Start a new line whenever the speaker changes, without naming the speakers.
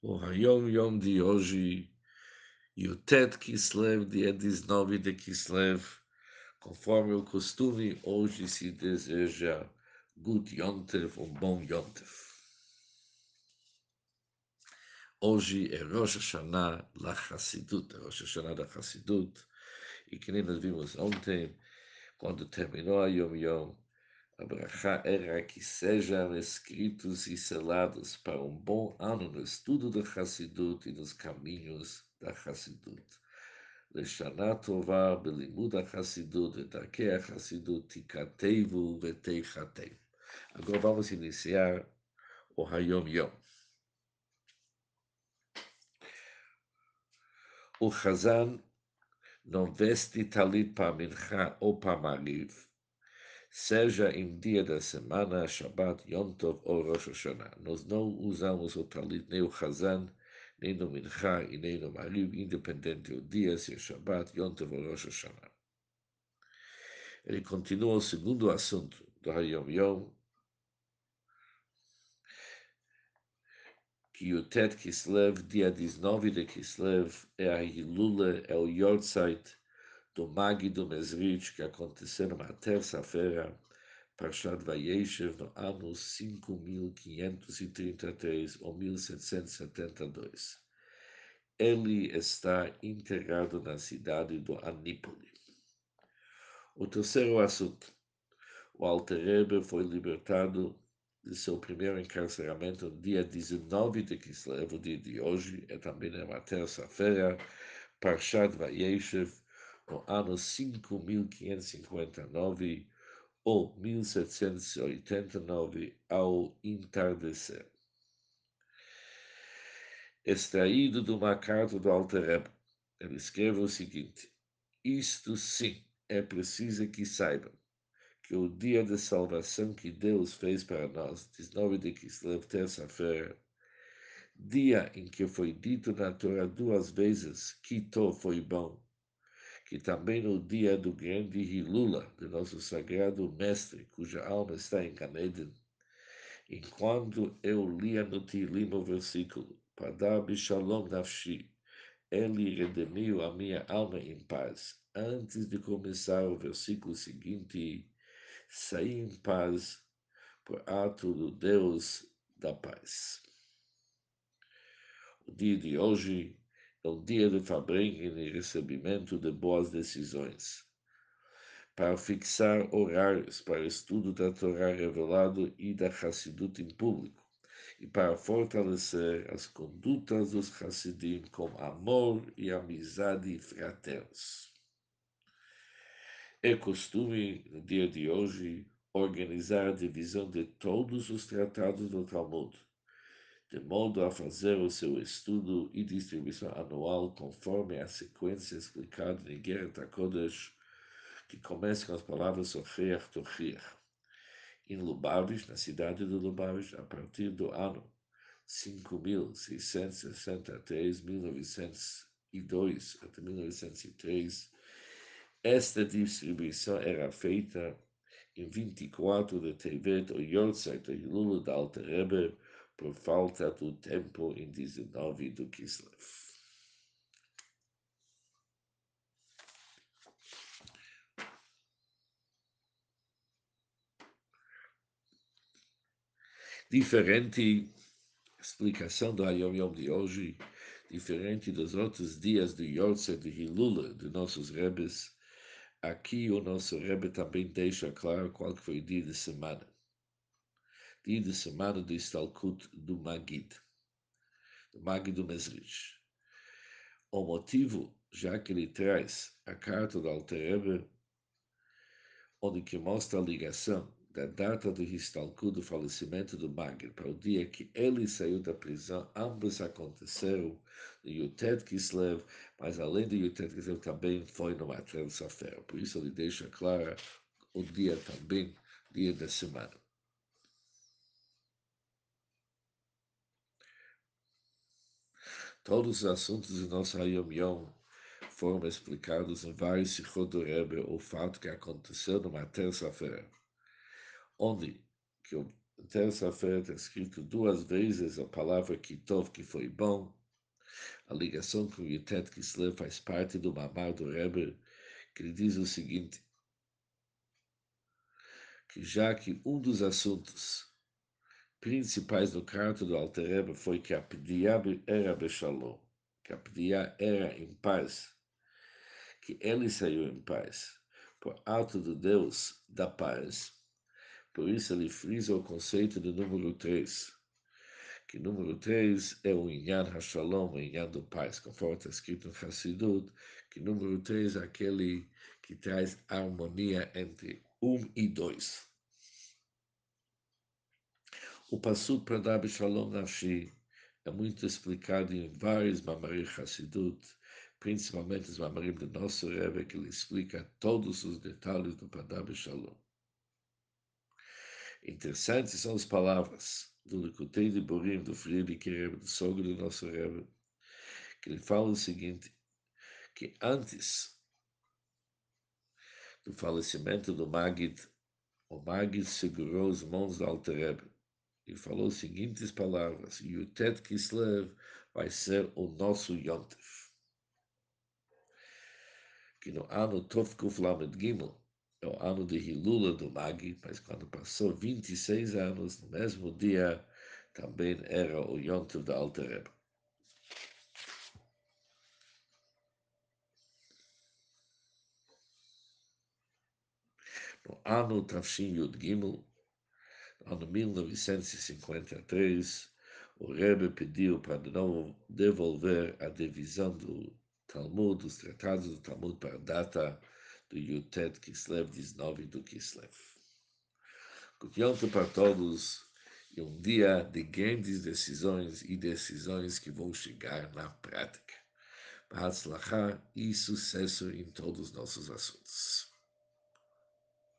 O Hayom Yom de hoje, e o Ted Kislev, dia 19 de Kislev, conforme o costume, hoje se deseja Good Yontev, um bom Yontev. Hoje é Rosh Hashanah la Hassidut, Rosh Hashanah da Hassidut, e que nem nós vimos ontem, quando terminou a Yom Yom, a Brachá era que sejam escritos e selados para um bom ano no estudo da Hassidut e nos caminhos da Hassidut. לשנה טובה בלימוד החסידות ודרכי החסידות תיכתבו ותיכתב. Agora vamos iniciar o Hayom Yom. O Hazan não veste talit para mincha ou para mariv, seja em dia da semana, Shabbat, Yom Tov ou Rosh Hashanah. Nós não usamos o talit nem o Hazan, nem no mincha e nem no mariv, independente do dia, se é Shabbat, Yom Tov ou Rosh Hashanah. Ele continua o segundo assunto do Hayom Yom, que o Ted Kislev, dia 19 de Kislev, é a Hilula, é o Yortzeit do Magi do Mesrich, que aconteceu numa terça-feira, Parshat Vayeshev, no ano 5533 ou 1772. Ele está integrado na cidade do Anípoli. O terceiro assunto. O Alter Rebbe foi libertado de seu primeiro encarceramento no dia 19 de Kislev, o dia de hoje, é também uma terça-feira, Parshat Vayeshev, no ano 5559 ou 1789, ao entardecer. Extraído de uma carta do Alter Rebbe, ele escreve o seguinte, isto sim é preciso que saibam, que o dia de salvação que Deus fez para nós, 19 de Kislev, terça-feira, dia em que foi dito na Torá duas vezes que to foi bom, que também no dia do grande Hilula, do nosso sagrado mestre, cuja alma está em Ganeden, enquanto eu lia no Tilim o versículo, Padar Bishalom Nafshi, ele redimiu a minha alma em paz. Antes de começar o versículo seguinte, sair em paz por ato do Deus da paz. O dia de hoje um dia de fabrengue e recebimento de boas decisões, para fixar horários para estudo da Torá revelado e da Hassidut em público, e para fortalecer as condutas dos Hassidim com amor e amizade fraternos. É costume, no dia de hoje, organizar a divisão de todos os tratados do Talmud, de modo a fazer o seu estudo e distribuição anual conforme a sequência explicada em Geret HaKodesh, que começa com as palavras Sochiach Tochiach. Em Lubavitch, na cidade de Lubavitch, a partir do ano 5.663, 1902 até 1903, esta distribuição era feita em 24 de Tevet, o Yortzeit, o Hilula da Alter Rebbe, por falta do tempo em 19 do Kislev. Diferente explicação do Hayom Yom de hoje, diferente dos outros dias do Yortzeit, de Hilula, de nossos Rebes, Aqui o nosso Rebbe também deixa claro qual foi o dia de semana. Dia de semana do Istalkut do Magid, Magid do Mesrich. O motivo, já que ele traz a carta do Alter Rebbe, onde que mostra a ligação da data do Histalkut, do falecimento do Magid, para o dia que ele saiu da prisão, ambos aconteceram no Yutet Kislev, mas além do Yutet Kislev também foi numa terça-feira. Por isso ele deixa clara o dia também, dia da semana. Todos os assuntos do nosso Hayom Yom foram explicados em vários Sichot do Rebbe, o fato que aconteceu numa terça-feira onde que o terça-feira está escrito duas vezes a palavra Kitov, que foi bom. A ligação com Yutet Kislev faz parte do mamar do Rebbe, que ele diz o seguinte, que já que um dos assuntos principais do carta do Alter Rebbe foi que a Pdiá era Beshalom, que a Pdiá era em paz, que ele saiu em paz, por ato de Deus da paz, por isso ele frisa o conceito do número 3, que número 3 é o Inyan HaShalom, o Inyan do paz, conforme está escrito no Hassidut, que número 3 é aquele que traz harmonia entre um e dois. O Passuk para dar Shalom Nafshi é muito explicado em vários Mamarim Hassidut, principalmente os Mamarim do nosso Rebbe, que ele explica todos os detalhes do Padab Shalom. Interessantes são as palavras do Likutei de Borim, do Friedrich Rebbe, do sogro do nosso Rebbe, que ele fala o seguinte, que antes do falecimento do Magid, o Magid segurou as mãos do Alter Rebbe e falou as seguintes palavras, Yutet Kislev vai ser o nosso Yontif. Que no ano Tovkuf Lamed Gimel, é o ano de Hilula do Magi, mas quando passou 26 anos, no mesmo dia, também era o Yontif da Rebbe. No ano Tafshin Yud Gimel, ano 1953, o Rebbe pediu para de novo devolver a divisão do Talmud, dos tratados do Talmud para a data do Yutet Kislev, 19 do Kislev. Confiança para todos e um dia de grandes decisões e decisões que vão chegar na prática. Para e sucesso em todos os nossos assuntos.